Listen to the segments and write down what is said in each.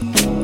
Bye.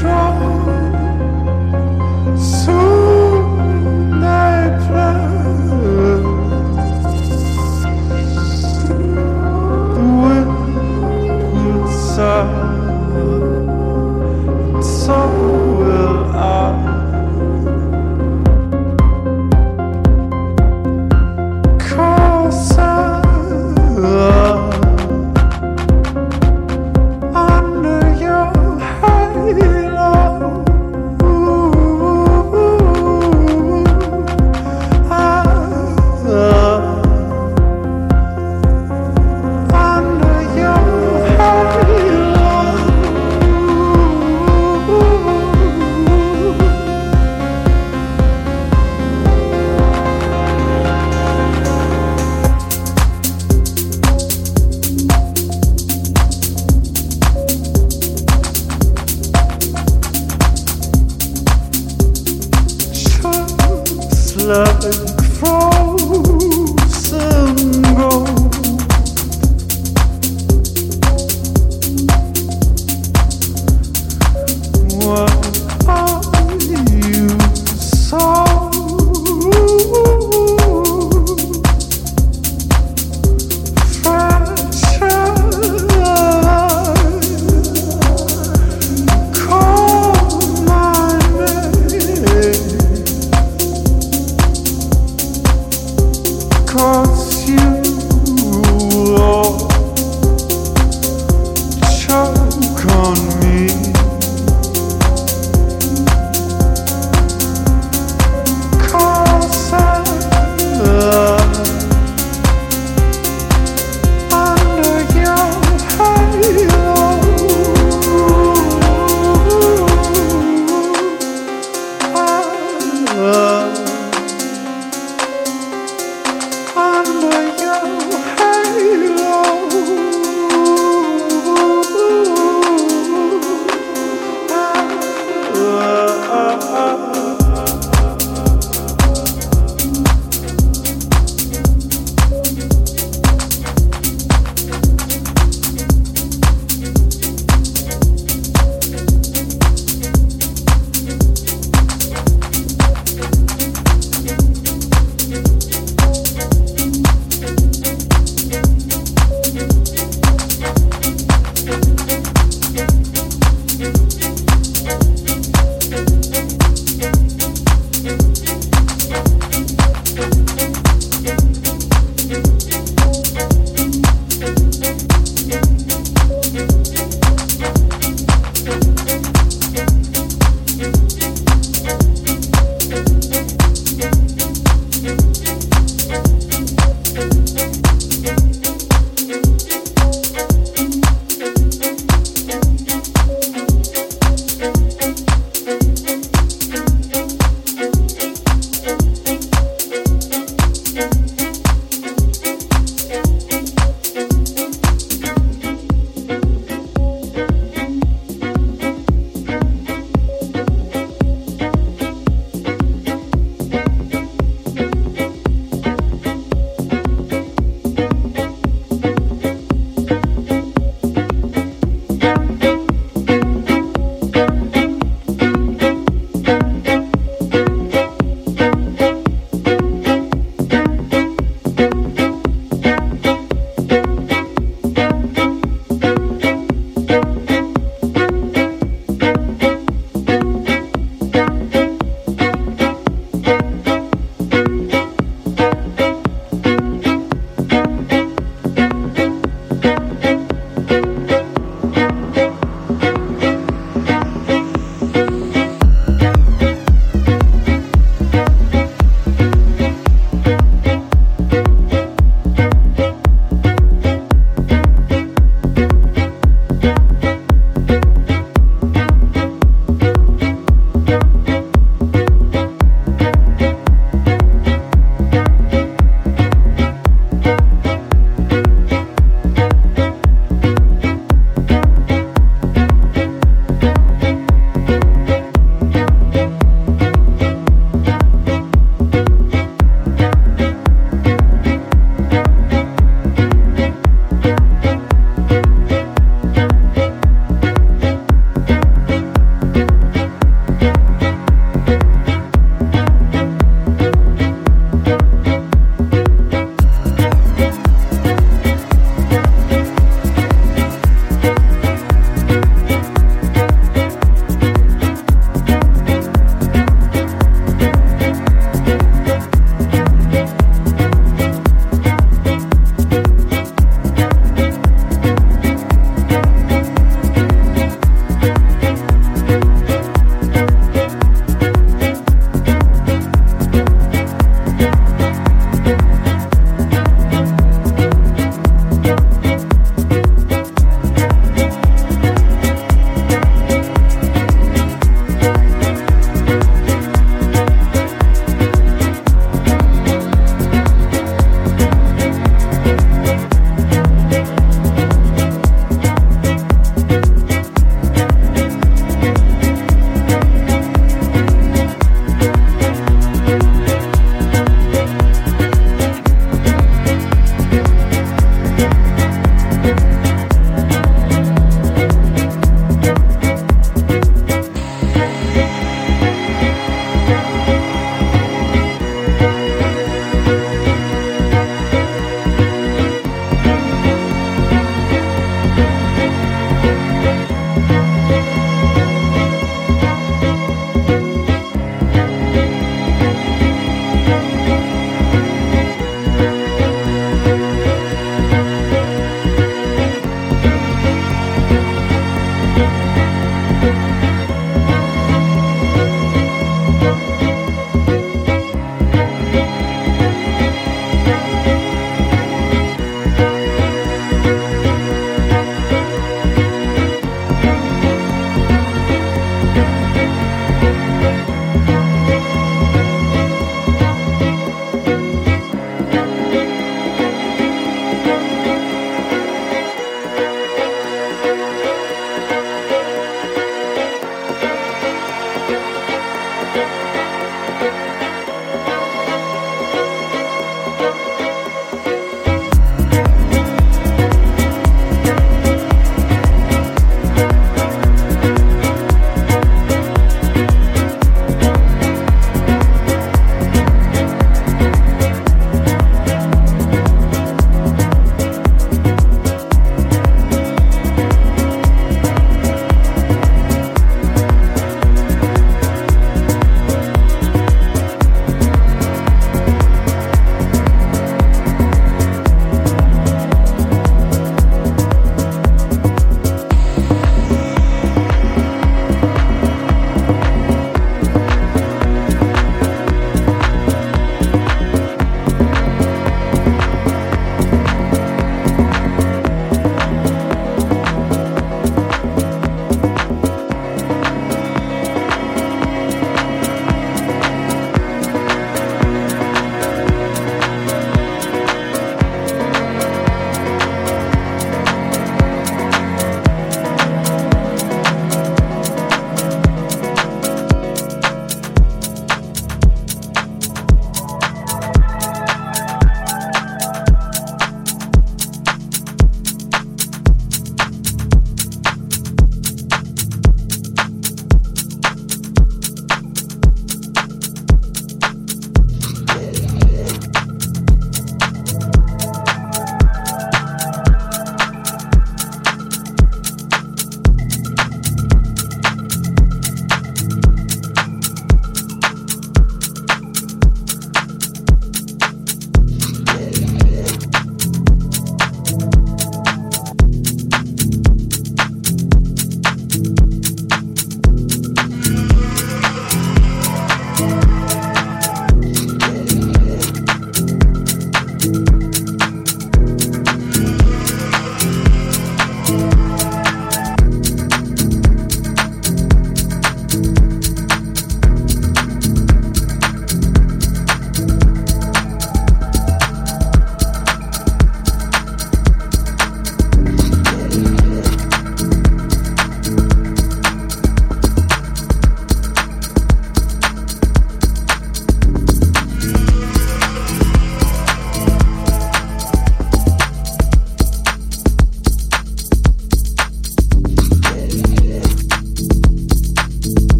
try.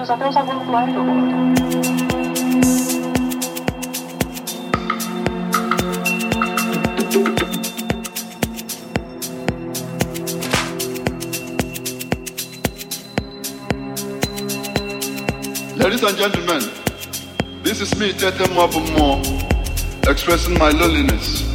Até o saguão do aeroporto. Ladies and gentlemen, this is me, Tete Mwabumo, expressing my loneliness.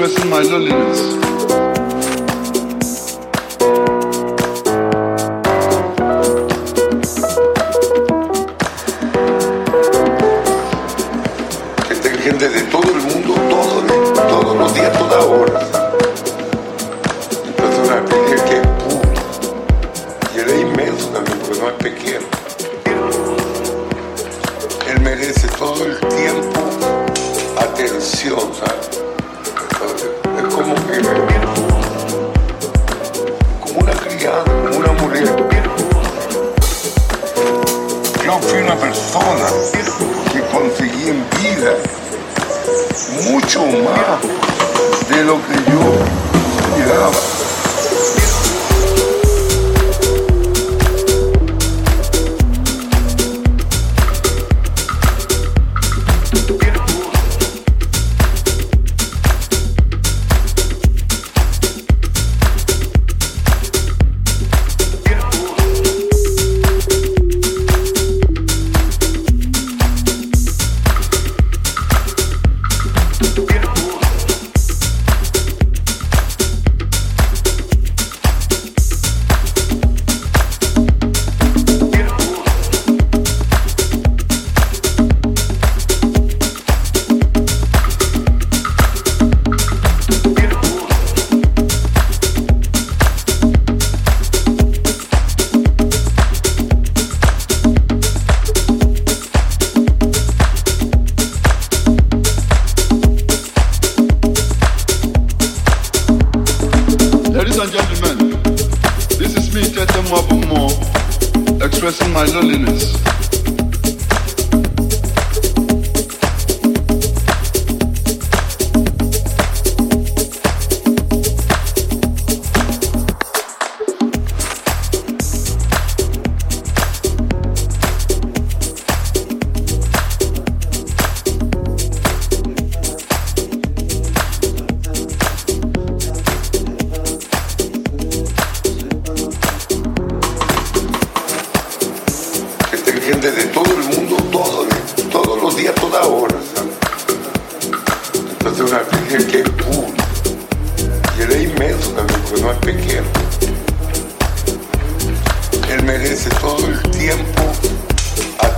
expressing my loneliness.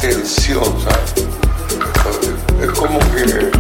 tensión, ¿sabes? Es como que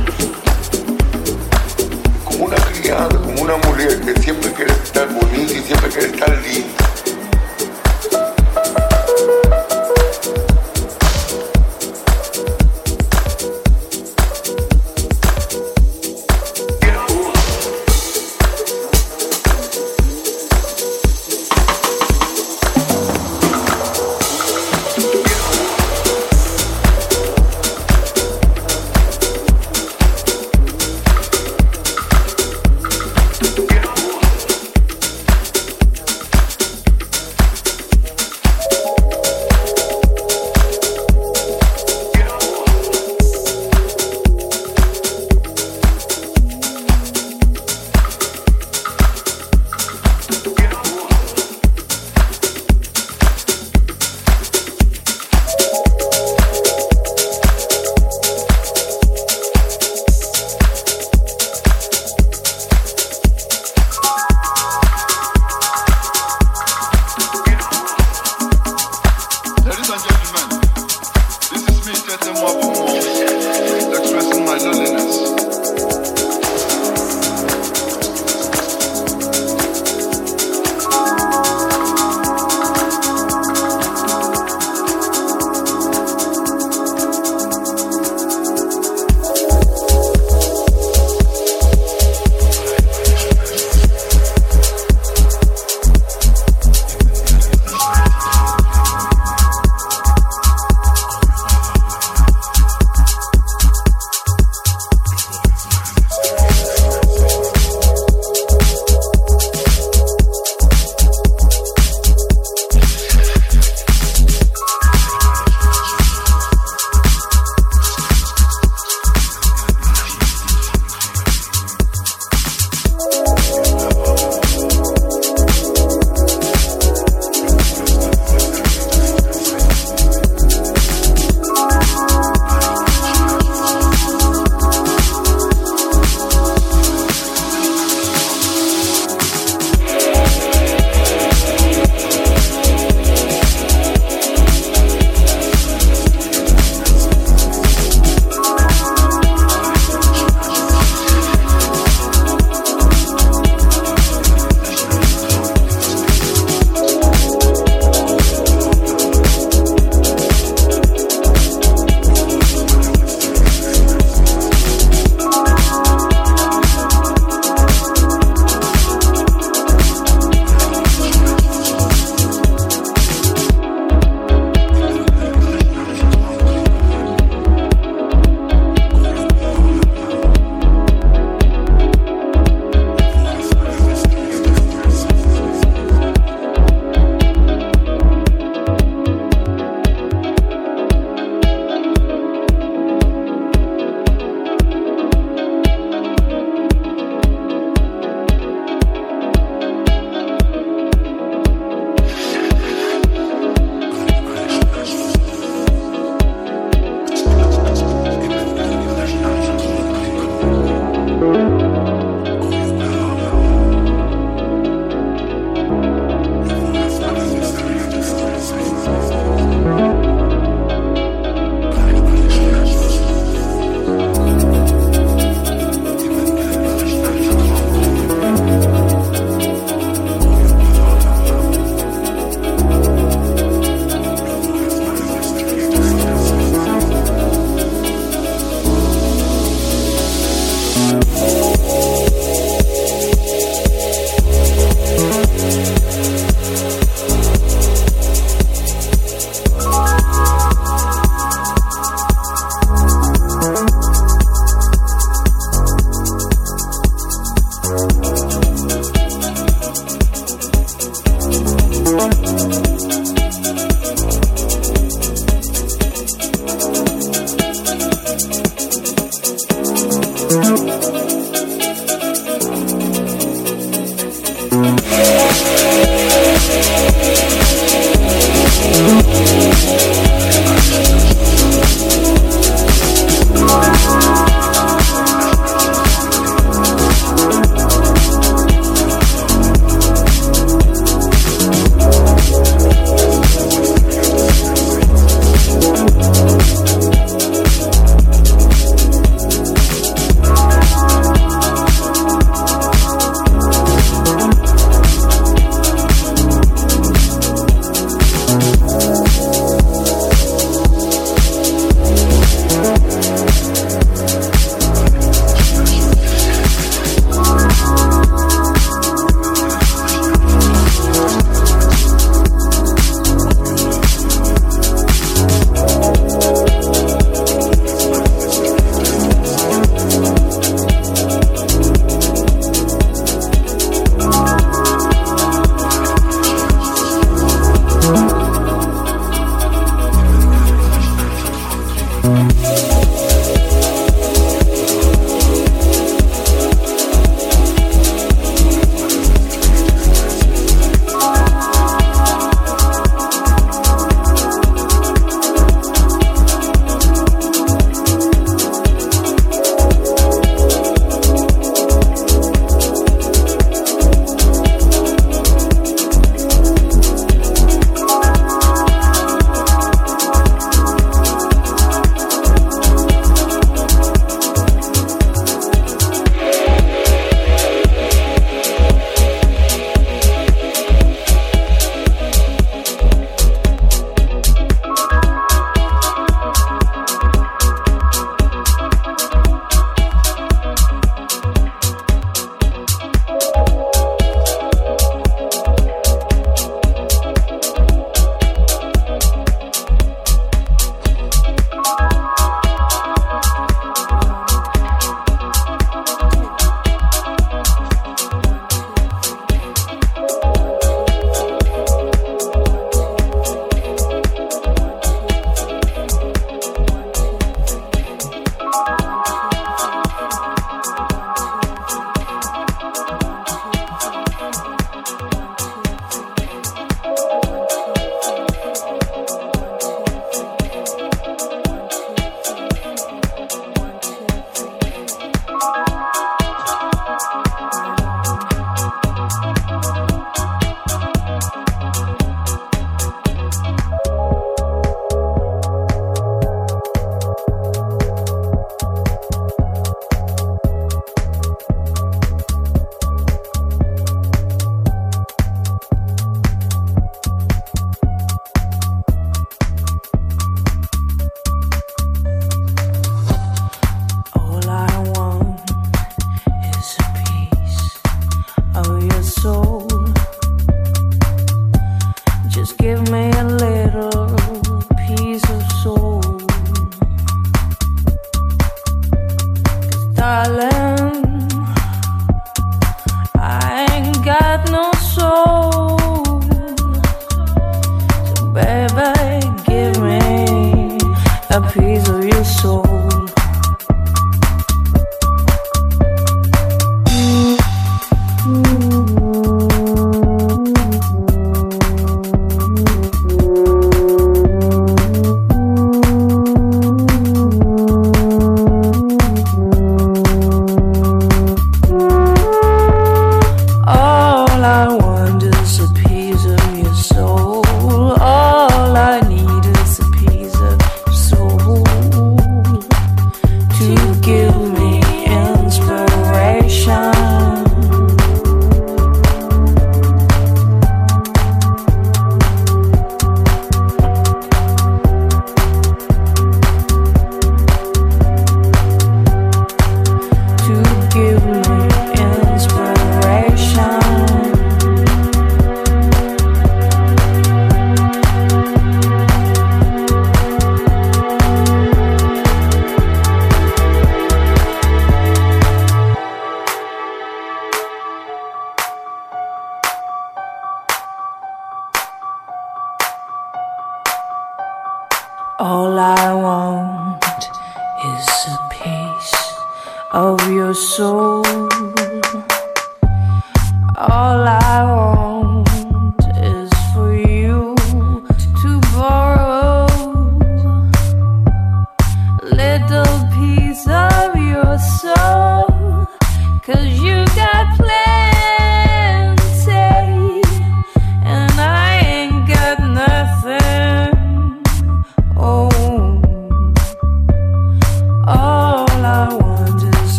darling.